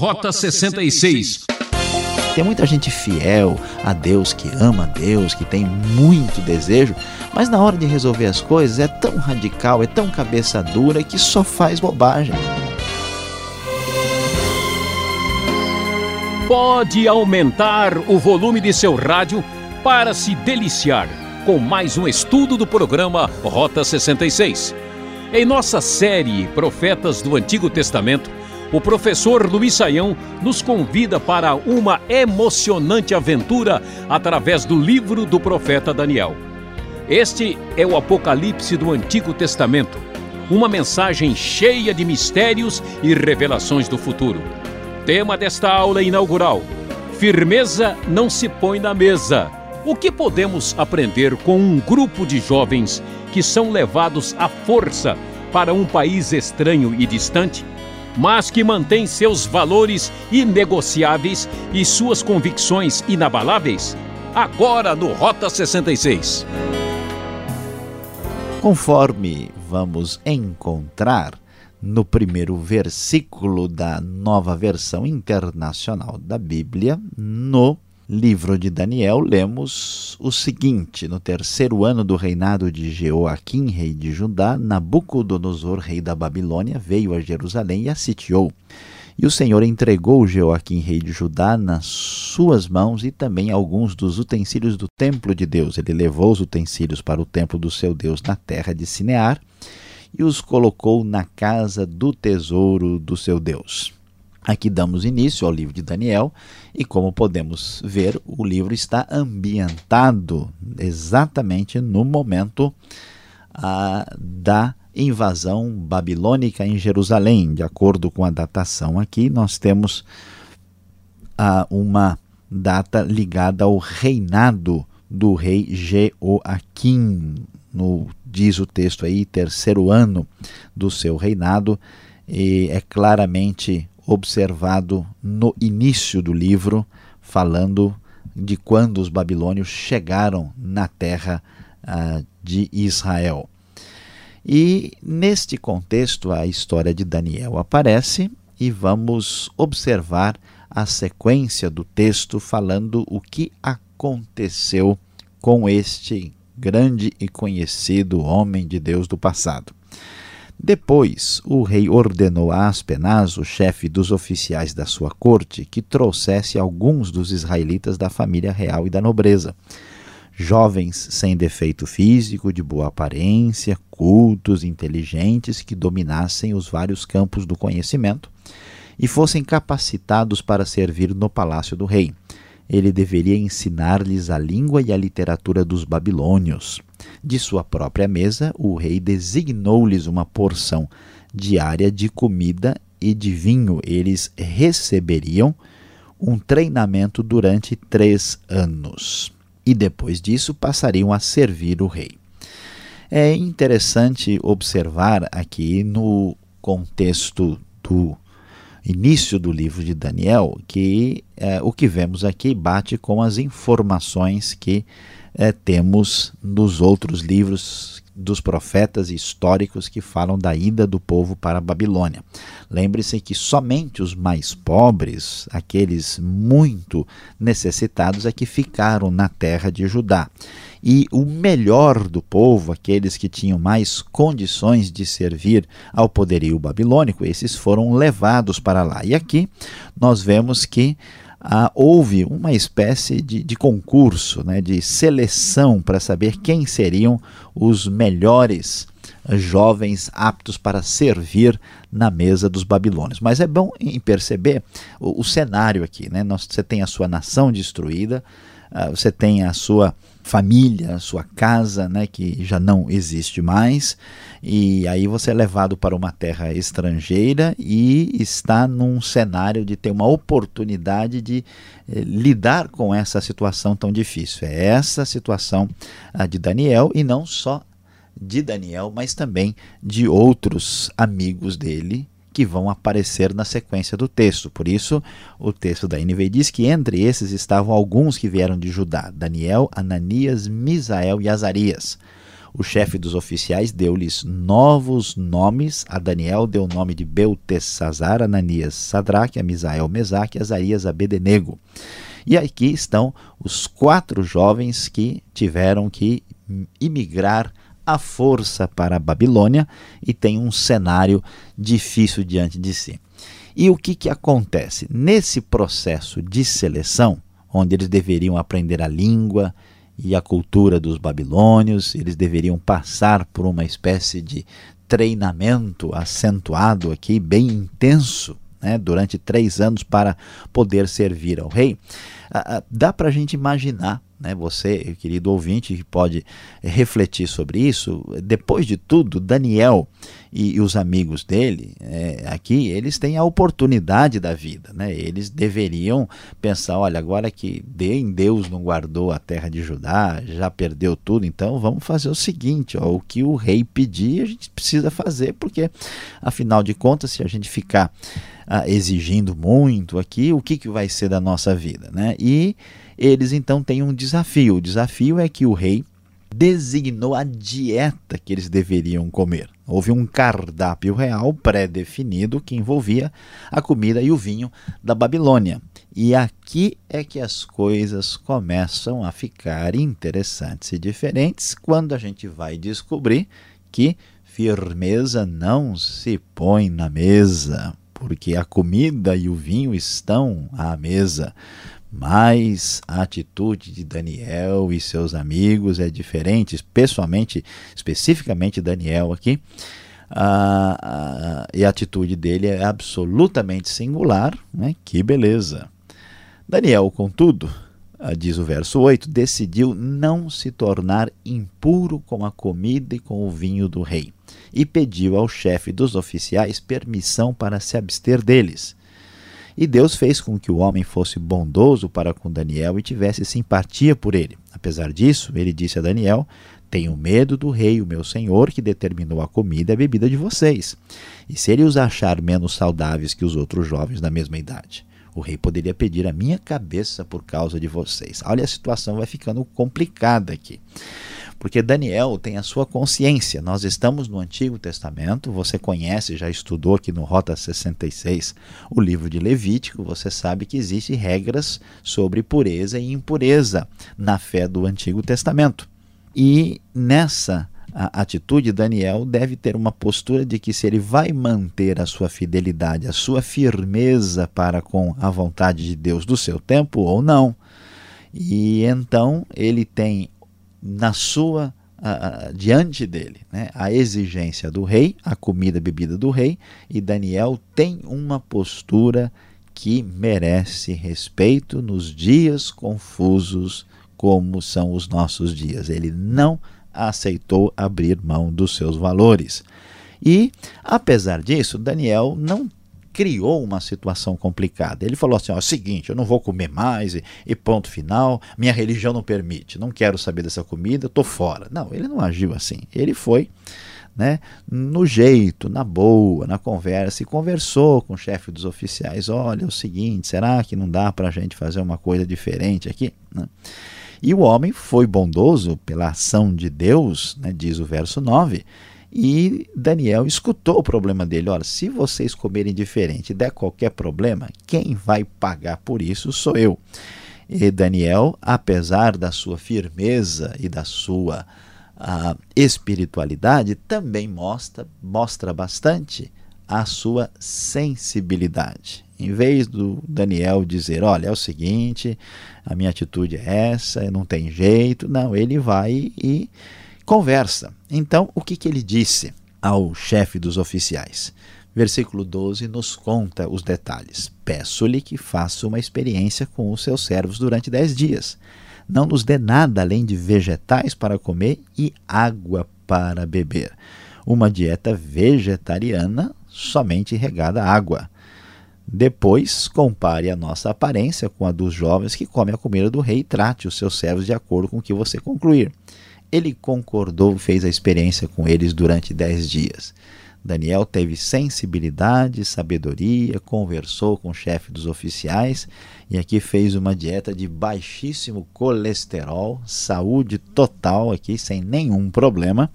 Rota 66. Tem muita gente fiel a Deus, que ama a Deus, que tem muito desejo, mas na hora de resolver as coisas é tão radical, é tão cabeça dura que só faz bobagem. Pode aumentar o volume de seu rádio para se deliciar com mais um estudo do programa Rota 66. Em nossa série Profetas do Antigo Testamento, o professor Luiz Saião nos convida para uma emocionante aventura através do livro do profeta Daniel. Este é o Apocalipse do Antigo Testamento, uma mensagem cheia de mistérios e revelações do futuro. Tema desta aula inaugural: Firmeza não se põe na mesa. O que podemos aprender com um grupo de jovens que são levados à força para um país estranho e distante? Mas que mantém seus valores inegociáveis e suas convicções inabaláveis? Agora no Rota 66. Conforme vamos encontrar no primeiro versículo da nova versão internacional da Bíblia, no livro de Daniel, lemos o seguinte: No terceiro ano do reinado de Jeoaquim, rei de Judá, Nabucodonosor, rei da Babilônia, veio a Jerusalém e a sitiou. E o Senhor entregou Jeoaquim, rei de Judá, nas suas mãos e também alguns dos utensílios do templo de Deus. Ele levou os utensílios para o templo do seu Deus na terra de Sinear e os colocou na casa do tesouro do seu Deus. Aqui damos início ao livro de Daniel e, como podemos ver, o livro está ambientado exatamente no momento ah, da invasão babilônica em Jerusalém. De acordo com a datação aqui, nós temos ah, uma data ligada ao reinado do rei Jeoaquim. No, diz o texto aí, terceiro ano do seu reinado, e é claramente observado no início do livro, falando de quando os babilônios chegaram na terra uh, de Israel. E neste contexto, a história de Daniel aparece e vamos observar a sequência do texto falando o que aconteceu com este grande e conhecido homem de Deus do passado. Depois, o rei ordenou a Aspenaz, o chefe dos oficiais da sua corte, que trouxesse alguns dos israelitas da família real e da nobreza. Jovens sem defeito físico, de boa aparência, cultos, inteligentes, que dominassem os vários campos do conhecimento e fossem capacitados para servir no palácio do rei. Ele deveria ensinar-lhes a língua e a literatura dos babilônios de sua própria mesa, o rei designou-lhes uma porção diária de comida e de vinho. Eles receberiam um treinamento durante três anos e depois disso passariam a servir o rei. É interessante observar aqui no contexto do início do livro de Daniel que é, o que vemos aqui bate com as informações que é, temos nos outros livros dos profetas históricos que falam da ida do povo para a Babilônia. Lembre-se que somente os mais pobres, aqueles muito necessitados, é que ficaram na terra de Judá. E o melhor do povo, aqueles que tinham mais condições de servir ao poderio babilônico, esses foram levados para lá. E aqui nós vemos que ah, houve uma espécie de, de concurso, né, de seleção para saber quem seriam os melhores jovens aptos para servir na mesa dos babilônios. Mas é bom em perceber o, o cenário aqui. Né? Você tem a sua nação destruída, uh, você tem a sua família, sua casa, né, que já não existe mais, e aí você é levado para uma terra estrangeira e está num cenário de ter uma oportunidade de eh, lidar com essa situação tão difícil. É essa situação ah, de Daniel e não só de Daniel, mas também de outros amigos dele que vão aparecer na sequência do texto. Por isso, o texto da NVI diz que entre esses estavam alguns que vieram de Judá: Daniel, Ananias, Misael e Azarias. O chefe dos oficiais deu-lhes novos nomes. A Daniel deu o nome de Beltesazar, Ananias, Sadraque, a Misael, Mesaque, Azarias, Abedenego. E aqui estão os quatro jovens que tiveram que imigrar à força para a Babilônia e tem um cenário difícil diante de si. E o que, que acontece? Nesse processo de seleção, onde eles deveriam aprender a língua e a cultura dos babilônios, eles deveriam passar por uma espécie de treinamento acentuado aqui, bem intenso, né, durante três anos para poder servir ao rei. Ah, ah, dá para a gente imaginar né, você, querido ouvinte, que pode refletir sobre isso. Depois de tudo, Daniel e, e os amigos dele é, aqui, eles têm a oportunidade da vida. Né? Eles deveriam pensar: olha, agora que Deus não guardou a terra de Judá, já perdeu tudo, então vamos fazer o seguinte: ó, o que o rei pedir, a gente precisa fazer, porque afinal de contas, se a gente ficar ah, exigindo muito aqui, o que, que vai ser da nossa vida? Né? E eles então têm um desafio. O desafio é que o rei designou a dieta que eles deveriam comer. Houve um cardápio real pré-definido que envolvia a comida e o vinho da Babilônia. E aqui é que as coisas começam a ficar interessantes e diferentes quando a gente vai descobrir que firmeza não se põe na mesa, porque a comida e o vinho estão à mesa. Mas a atitude de Daniel e seus amigos é diferente, pessoalmente, especificamente Daniel aqui. Ah, e a atitude dele é absolutamente singular, né? que beleza. Daniel, contudo, diz o verso 8, decidiu não se tornar impuro com a comida e com o vinho do rei, e pediu ao chefe dos oficiais permissão para se abster deles. E Deus fez com que o homem fosse bondoso para com Daniel e tivesse simpatia por ele. Apesar disso, ele disse a Daniel: Tenho medo do rei, o meu senhor, que determinou a comida e a bebida de vocês. E se ele os achar menos saudáveis que os outros jovens da mesma idade? O rei poderia pedir a minha cabeça por causa de vocês. Olha, a situação vai ficando complicada aqui porque Daniel tem a sua consciência. Nós estamos no Antigo Testamento, você conhece, já estudou aqui no Rota 66 o livro de Levítico, você sabe que existem regras sobre pureza e impureza na fé do Antigo Testamento. E nessa atitude, Daniel deve ter uma postura de que se ele vai manter a sua fidelidade, a sua firmeza para com a vontade de Deus do seu tempo ou não. E então ele tem na sua diante dele né, a exigência do rei, a comida e bebida do rei, e Daniel tem uma postura que merece respeito nos dias confusos como são os nossos dias. Ele não aceitou abrir mão dos seus valores. E, apesar disso, Daniel não criou uma situação complicada. Ele falou assim: ó, o seguinte, eu não vou comer mais e, e, ponto final, minha religião não permite, não quero saber dessa comida, estou fora. Não, ele não agiu assim. Ele foi né, no jeito, na boa, na conversa, e conversou com o chefe dos oficiais: olha, é o seguinte, será que não dá para a gente fazer uma coisa diferente aqui? Né? E o homem foi bondoso pela ação de Deus, né, diz o verso 9 e Daniel escutou o problema dele. Olha, se vocês comerem diferente e der qualquer problema, quem vai pagar por isso sou eu. E Daniel, apesar da sua firmeza e da sua uh, espiritualidade, também mostra, mostra bastante a sua sensibilidade. Em vez do Daniel dizer, olha, é o seguinte, a minha atitude é essa, não tem jeito, não, ele vai e conversa. Então, o que, que ele disse ao chefe dos oficiais? Versículo 12 nos conta os detalhes. Peço-lhe que faça uma experiência com os seus servos durante dez dias. Não nos dê nada além de vegetais para comer e água para beber. Uma dieta vegetariana somente regada água. Depois, compare a nossa aparência com a dos jovens que comem a comida do rei e trate os seus servos de acordo com o que você concluir. Ele concordou, fez a experiência com eles durante dez dias. Daniel teve sensibilidade, sabedoria, conversou com o chefe dos oficiais e aqui fez uma dieta de baixíssimo colesterol, saúde total aqui sem nenhum problema.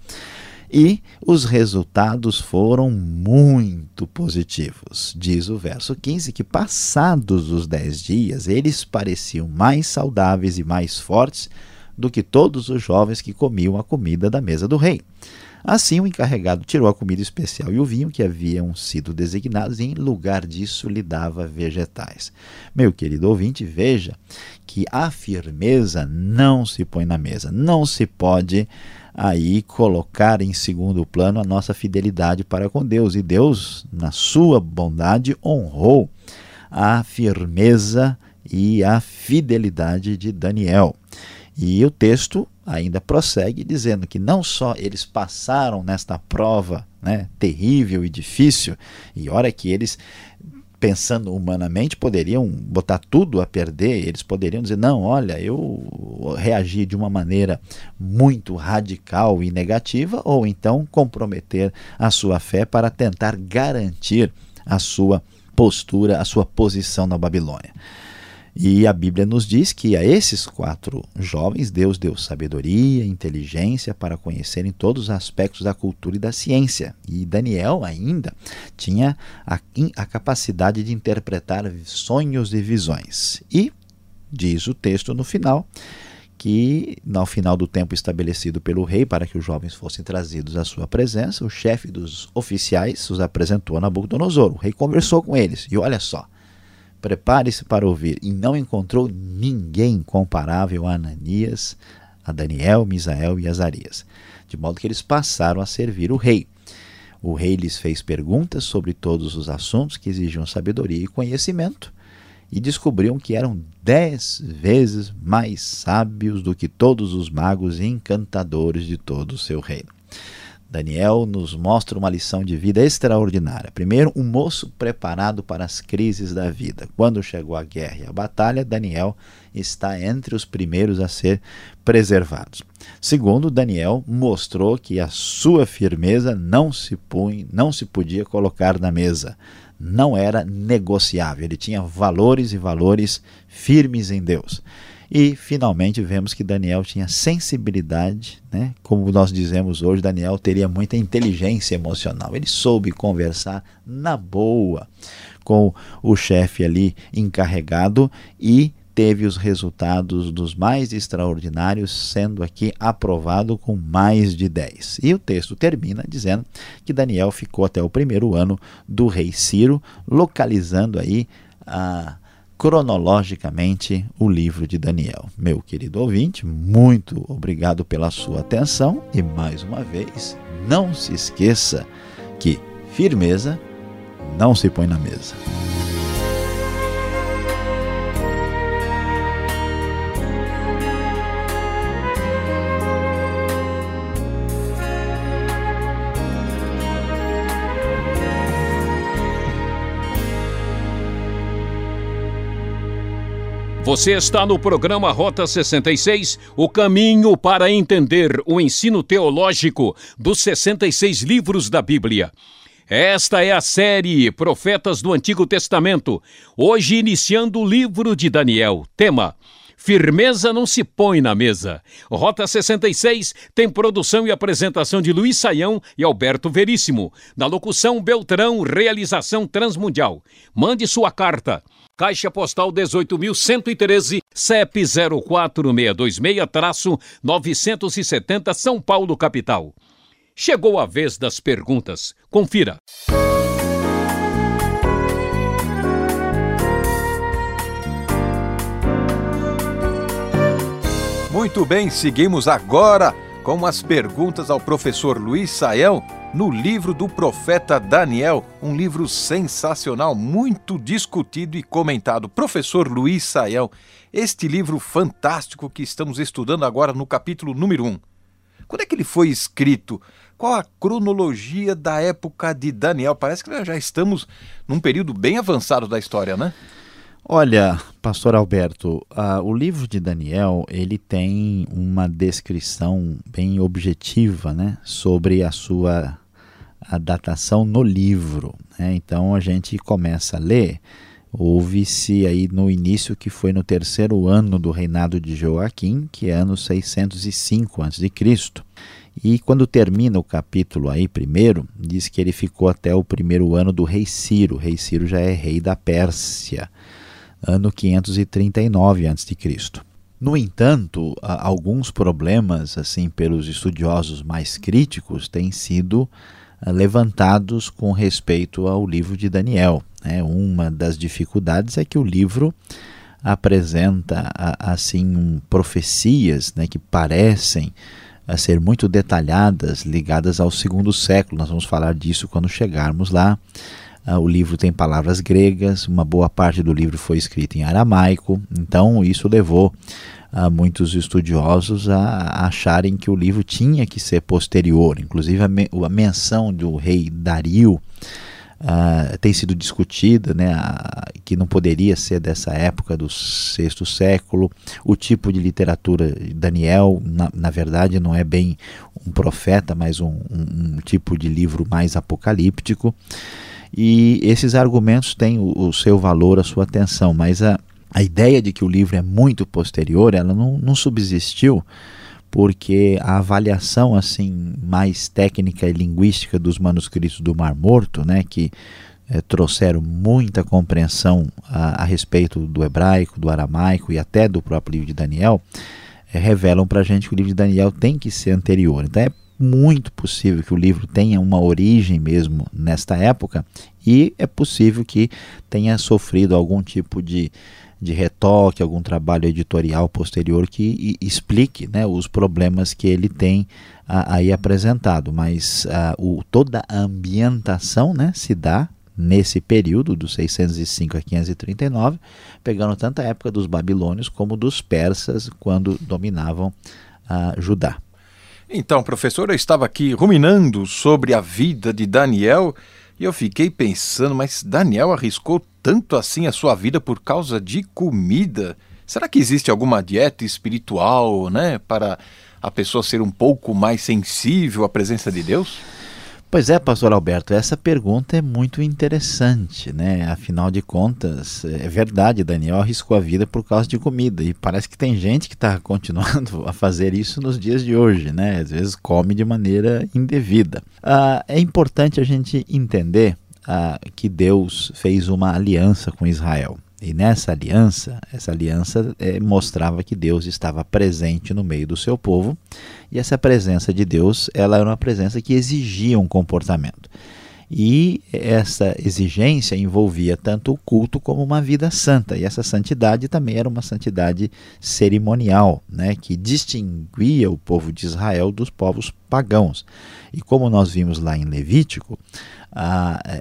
E os resultados foram muito positivos. Diz o verso 15 que, passados os dez dias, eles pareciam mais saudáveis e mais fortes do que todos os jovens que comiam a comida da mesa do rei. Assim, o encarregado tirou a comida especial e o vinho que haviam sido designados, e em lugar disso lhe dava vegetais. Meu querido ouvinte, veja que a firmeza não se põe na mesa, não se pode aí colocar em segundo plano a nossa fidelidade para com Deus. E Deus, na sua bondade, honrou a firmeza e a fidelidade de Daniel. E o texto ainda prossegue dizendo que não só eles passaram nesta prova né, terrível e difícil, e hora que eles pensando humanamente, poderiam botar tudo a perder, eles poderiam dizer: não, olha, eu reagi de uma maneira muito radical e negativa, ou então comprometer a sua fé para tentar garantir a sua postura, a sua posição na Babilônia. E a Bíblia nos diz que a esses quatro jovens Deus deu sabedoria, inteligência para conhecerem todos os aspectos da cultura e da ciência. E Daniel ainda tinha a, a capacidade de interpretar sonhos e visões. E diz o texto no final que, no final do tempo estabelecido pelo rei para que os jovens fossem trazidos à sua presença, o chefe dos oficiais os apresentou a Nabucodonosor. O rei conversou com eles e olha só Prepare-se para ouvir. E não encontrou ninguém comparável a Ananias, a Daniel, Misael e Azarias. De modo que eles passaram a servir o rei. O rei lhes fez perguntas sobre todos os assuntos que exigiam sabedoria e conhecimento, e descobriram que eram dez vezes mais sábios do que todos os magos e encantadores de todo o seu reino. Daniel nos mostra uma lição de vida extraordinária. Primeiro, um moço preparado para as crises da vida. Quando chegou a guerra e a batalha, Daniel está entre os primeiros a ser preservados. Segundo, Daniel mostrou que a sua firmeza não se punha, não se podia colocar na mesa. Não era negociável. Ele tinha valores e valores firmes em Deus. E finalmente vemos que Daniel tinha sensibilidade, né? como nós dizemos hoje, Daniel teria muita inteligência emocional. Ele soube conversar na boa com o chefe ali encarregado e teve os resultados dos mais extraordinários, sendo aqui aprovado com mais de 10. E o texto termina dizendo que Daniel ficou até o primeiro ano do rei Ciro, localizando aí a cronologicamente o livro de Daniel. Meu querido ouvinte, muito obrigado pela sua atenção e mais uma vez, não se esqueça que firmeza não se põe na mesa. Você está no programa Rota 66, o caminho para entender o ensino teológico dos 66 livros da Bíblia. Esta é a série Profetas do Antigo Testamento, hoje iniciando o livro de Daniel. Tema: Firmeza não se põe na mesa. Rota 66 tem produção e apresentação de Luiz Saião e Alberto Veríssimo. Na locução Beltrão, realização Transmundial. Mande sua carta. Caixa Postal 18.113, CEP 04626-970 São Paulo, capital. Chegou a vez das perguntas. Confira. Muito bem, seguimos agora com as perguntas ao professor Luiz Saião no livro do profeta Daniel, um livro sensacional, muito discutido e comentado. Professor Luiz Saião, este livro fantástico que estamos estudando agora no capítulo número 1. Quando é que ele foi escrito? Qual a cronologia da época de Daniel? Parece que já estamos num período bem avançado da história, né? Olha, pastor Alberto, uh, o livro de Daniel, ele tem uma descrição bem objetiva, né, sobre a sua a datação no livro. Né? Então a gente começa a ler. Houve-se aí no início que foi no terceiro ano do reinado de Joaquim, que é ano 605 a.C. E quando termina o capítulo aí primeiro, diz que ele ficou até o primeiro ano do rei Ciro. O rei Ciro já é rei da Pérsia, ano 539 a.C. No entanto, alguns problemas, assim, pelos estudiosos mais críticos, têm sido levantados com respeito ao livro de Daniel. Né? Uma das dificuldades é que o livro apresenta assim profecias né, que parecem a ser muito detalhadas, ligadas ao segundo século. Nós vamos falar disso quando chegarmos lá. Uh, o livro tem palavras gregas, uma boa parte do livro foi escrito em aramaico, então isso levou uh, muitos estudiosos a, a, acharem que o livro tinha que ser posterior. Inclusive, a, me, a menção do rei Dario uh, tem sido discutida, né, a, que não poderia ser dessa época do sexto século. O tipo de literatura, Daniel, na, na verdade, não é bem um profeta, mas um, um, um tipo de livro mais apocalíptico. E esses argumentos têm o, o seu valor, a sua atenção, mas a, a ideia de que o livro é muito posterior, ela não, não subsistiu porque a avaliação assim mais técnica e linguística dos manuscritos do Mar Morto, né, que é, trouxeram muita compreensão a, a, respeito do hebraico, do aramaico e até do próprio livro de Daniel, é, revelam para a gente que o livro de Daniel tem que ser anterior. Então é muito possível que o livro tenha uma origem mesmo nesta época e é possível que tenha sofrido algum tipo de de retoque, algum trabalho editorial posterior que explique né, os problemas que ele tem aí apresentado. Mas o, toda a ambientação né, se dá nesse período, dos 605 a 539, pegando tanto a época dos babilônios como dos persas, quando dominavam a Judá. Então, professor, eu estava aqui ruminando sobre a vida de Daniel e eu fiquei pensando, mas Daniel arriscou tanto assim a sua vida por causa de comida? Será que existe alguma dieta espiritual, né, para a pessoa ser um pouco mais sensível à presença de Deus? Pois é, pastor Alberto, essa pergunta é muito interessante, né? Afinal de contas, é verdade, Daniel arriscou a vida por causa de comida e parece que tem gente que está continuando a fazer isso nos dias de hoje, né? Às vezes come de maneira indevida. Ah, é importante a gente entender ah, que Deus fez uma aliança com Israel. E nessa aliança, essa aliança é, mostrava que Deus estava presente no meio do seu povo, e essa presença de Deus, ela era uma presença que exigia um comportamento. E essa exigência envolvia tanto o culto como uma vida santa. E essa santidade também era uma santidade cerimonial, né, que distinguia o povo de Israel dos povos pagãos. E como nós vimos lá em Levítico,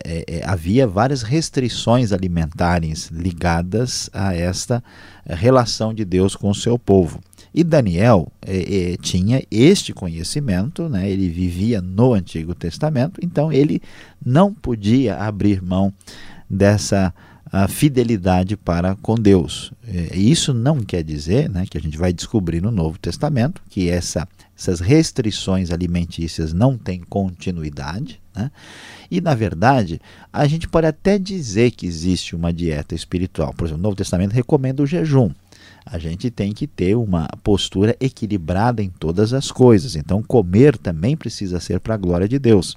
é, é, havia várias restrições alimentares ligadas a esta relação de Deus com o seu povo. E Daniel é, é, tinha este conhecimento, né? ele vivia no Antigo Testamento, então ele não podia abrir mão dessa fidelidade para com Deus. Isso não quer dizer, né, que a gente vai descobrir no Novo Testamento, que essa, essas restrições alimentícias não têm continuidade. Né? E, na verdade, a gente pode até dizer que existe uma dieta espiritual. Por exemplo, o Novo Testamento recomenda o jejum. A gente tem que ter uma postura equilibrada em todas as coisas. Então, comer também precisa ser para a glória de Deus.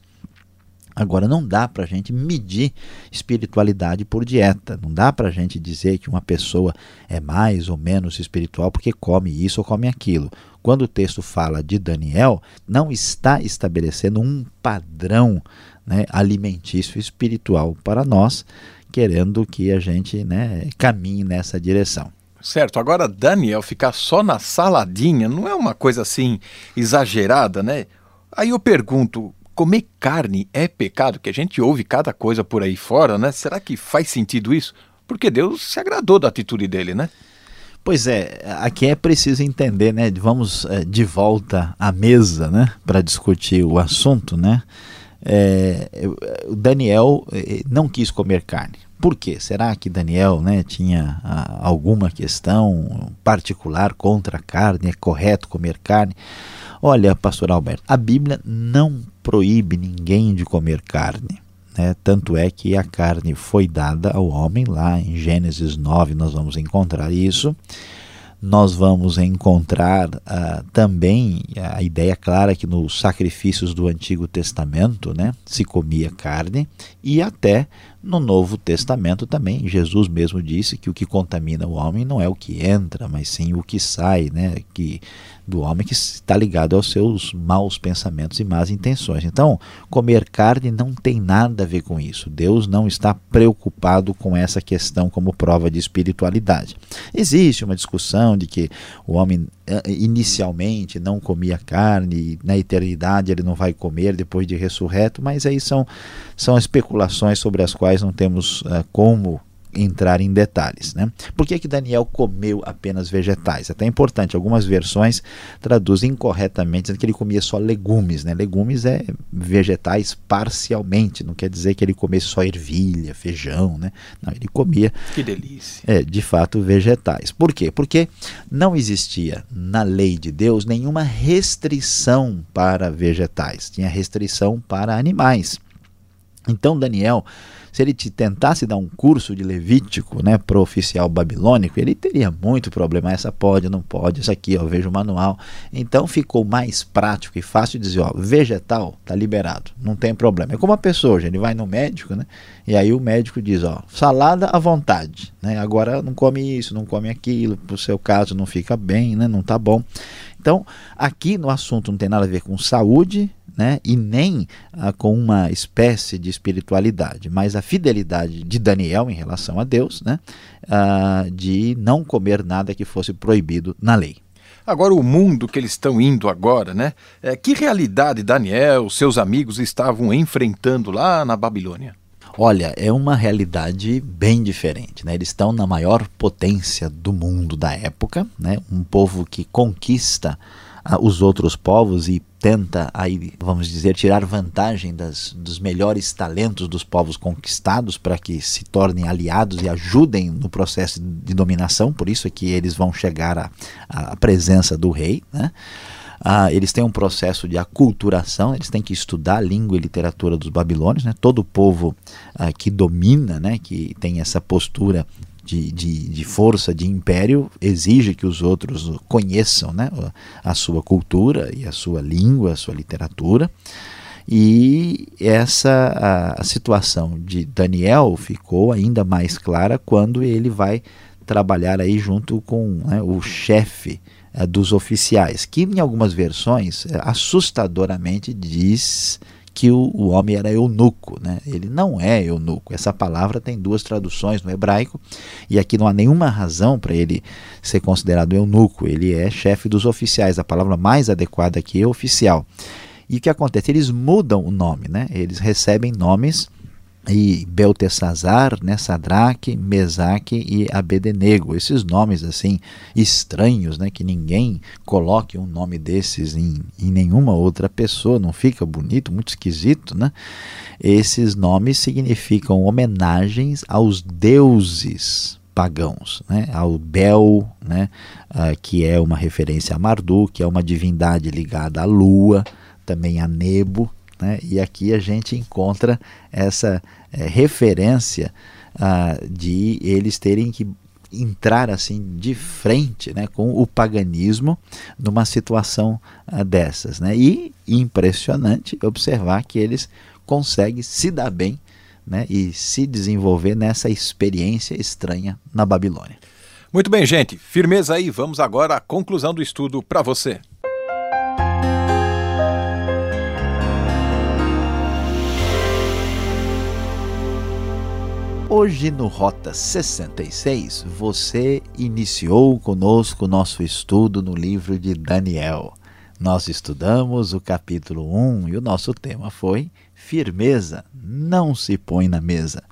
Agora, não dá para a gente medir espiritualidade por dieta. Não dá para a gente dizer que uma pessoa é mais ou menos espiritual porque come isso ou come aquilo. Quando o texto fala de Daniel, não está estabelecendo um padrão né, alimentício espiritual para nós, querendo que a gente né, caminhe nessa direção. Certo, agora Daniel ficar só na saladinha não é uma coisa assim exagerada, né? Aí eu pergunto, comer carne é pecado? Que a gente ouve cada coisa por aí fora, né? Será que faz sentido isso? Porque Deus se agradou da atitude dele, né? Pois é, aqui é preciso entender, né? Vamos é, de volta à mesa, né? Para discutir o assunto, né? É, o Daniel é, não quis comer carne. Por quê? Será que Daniel né, tinha a, alguma questão particular contra a carne? É correto comer carne? Olha, pastor Alberto, a Bíblia não proíbe ninguém de comer carne. Né? Tanto é que a carne foi dada ao homem, lá em Gênesis 9 nós vamos encontrar isso nós vamos encontrar uh, também a ideia clara que nos sacrifícios do Antigo Testamento né, se comia carne e até no Novo Testamento também Jesus mesmo disse que o que contamina o homem não é o que entra, mas sim o que sai, né, que do homem que está ligado aos seus maus pensamentos e más intenções. Então, comer carne não tem nada a ver com isso. Deus não está preocupado com essa questão como prova de espiritualidade. Existe uma discussão de que o homem inicialmente não comia carne, na eternidade ele não vai comer depois de ressurreto, mas aí são, são especulações sobre as quais não temos uh, como entrar em detalhes. Né? Por que, que Daniel comeu apenas vegetais? Até é importante, algumas versões traduzem incorretamente, dizendo que ele comia só legumes. Né? Legumes é vegetais parcialmente, não quer dizer que ele comesse só ervilha, feijão. Né? Não, ele comia. Que delícia. É, de fato, vegetais. Por quê? Porque não existia na lei de Deus nenhuma restrição para vegetais, tinha restrição para animais. Então, Daniel se ele te tentasse dar um curso de Levítico né, para o oficial babilônico, ele teria muito problema. Essa pode, não pode, isso aqui, ó, veja o manual. Então ficou mais prático e fácil dizer: ó, vegetal está liberado, não tem problema. É como a pessoa, ele vai no médico, né, e aí o médico diz: ó, salada à vontade, né, agora não come isso, não come aquilo, para o seu caso não fica bem, né, não está bom. Então, aqui no assunto não tem nada a ver com saúde, né? e nem ah, com uma espécie de espiritualidade, mas a fidelidade de Daniel em relação a Deus, né? Ah, de não comer nada que fosse proibido na lei. Agora, o mundo que eles estão indo agora, né? É, que realidade Daniel, seus amigos estavam enfrentando lá na Babilônia? Olha, é uma realidade bem diferente. Né? Eles estão na maior potência do mundo da época, né? um povo que conquista os outros povos e tenta aí, vamos dizer, tirar vantagem das, dos melhores talentos dos povos conquistados para que se tornem aliados e ajudem no processo de dominação, por isso é que eles vão chegar à, à presença do rei, né? Ah, eles têm um processo de aculturação, eles têm que estudar a língua e literatura dos babilônios, né? todo povo ah, que domina, né? que tem essa postura de, de, de, força, de império, exige que os outros conheçam né, a sua cultura e a sua língua, a sua literatura. E essa a, a situação de Daniel ficou ainda mais clara quando ele vai trabalhar aí junto com né, o chefe é, dos oficiais, que em algumas versões é, assustadoramente diz que o, o, homem era eunuco. Né? Ele não é eunuco. Essa palavra tem duas traduções no hebraico e aqui não há nenhuma razão para ele ser considerado eunuco. Ele é chefe dos oficiais. A palavra mais adequada aqui é oficial. E o que acontece? Eles mudam o nome, né? eles recebem nomes e Beltesazar, né, Sadraque, Mesaque e Abednego. Esses nomes assim estranhos, né, que ninguém coloque um nome desses em, em nenhuma outra pessoa, não fica bonito, muito esquisito, né? Esses nomes significam homenagens aos deuses pagãos, né? ao Bel, né? Uh, que é uma referência a Marduk, que é uma divindade ligada à lua, também a Nebo, né? E aqui a gente encontra essa é, referência ah, de eles terem que entrar assim de frente né, com o paganismo numa situação ah, dessas. Né? E impressionante observar que eles conseguem se dar bem né, e se desenvolver nessa experiência estranha na Babilônia. Muito bem, gente. Firmeza aí. Vamos agora à conclusão do estudo para você. Hoje no Rota 66, você iniciou conosco nosso estudo no livro de Daniel. Nós estudamos o capítulo 1 e o nosso tema foi Firmeza, não se põe na mesa.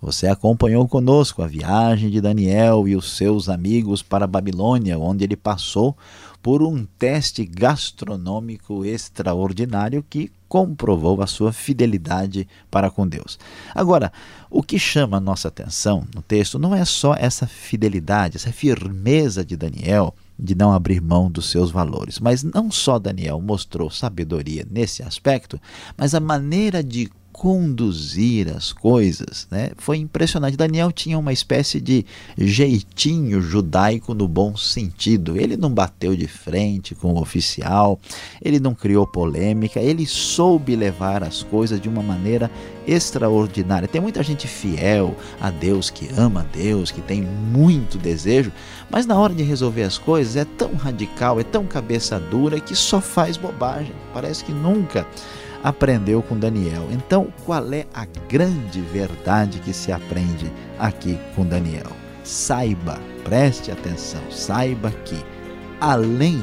Você acompanhou conosco a viagem de Daniel e os seus amigos para a Babilônia, onde ele passou por um teste gastronômico extraordinário que comprovou a sua fidelidade para com Deus. Agora, o que chama nossa atenção no texto não é só essa fidelidade, essa firmeza de Daniel de não abrir mão dos seus valores. Mas não só Daniel mostrou sabedoria nesse aspecto, mas a maneira de conduzir as coisas, né? Foi impressionante. Daniel tinha uma espécie de jeitinho judaico no bom sentido. Ele não bateu de frente com o oficial, ele não criou polêmica, ele soube levar as coisas de uma maneira extraordinária. Tem muita gente fiel a Deus, que ama a Deus, que tem muito desejo, mas na hora de resolver as coisas é tão radical, é tão cabeça dura que só faz bobagem. Parece que nunca aprendeu com Daniel. Então, qual é a grande verdade que se aprende aqui com Daniel? Saiba, preste atenção, saiba que além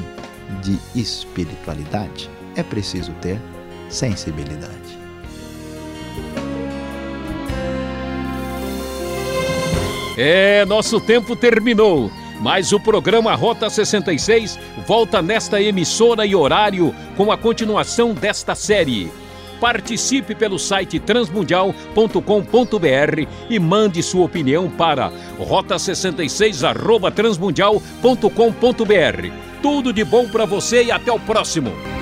de espiritualidade, é preciso ter sensibilidade. É, nosso tempo terminou. Mas o programa Rota 66 volta nesta emissora e horário com a continuação desta série. Participe pelo site transmundial.com.br e mande sua opinião para rota66@transmundial.com.br. Tudo de bom para você e até o próximo.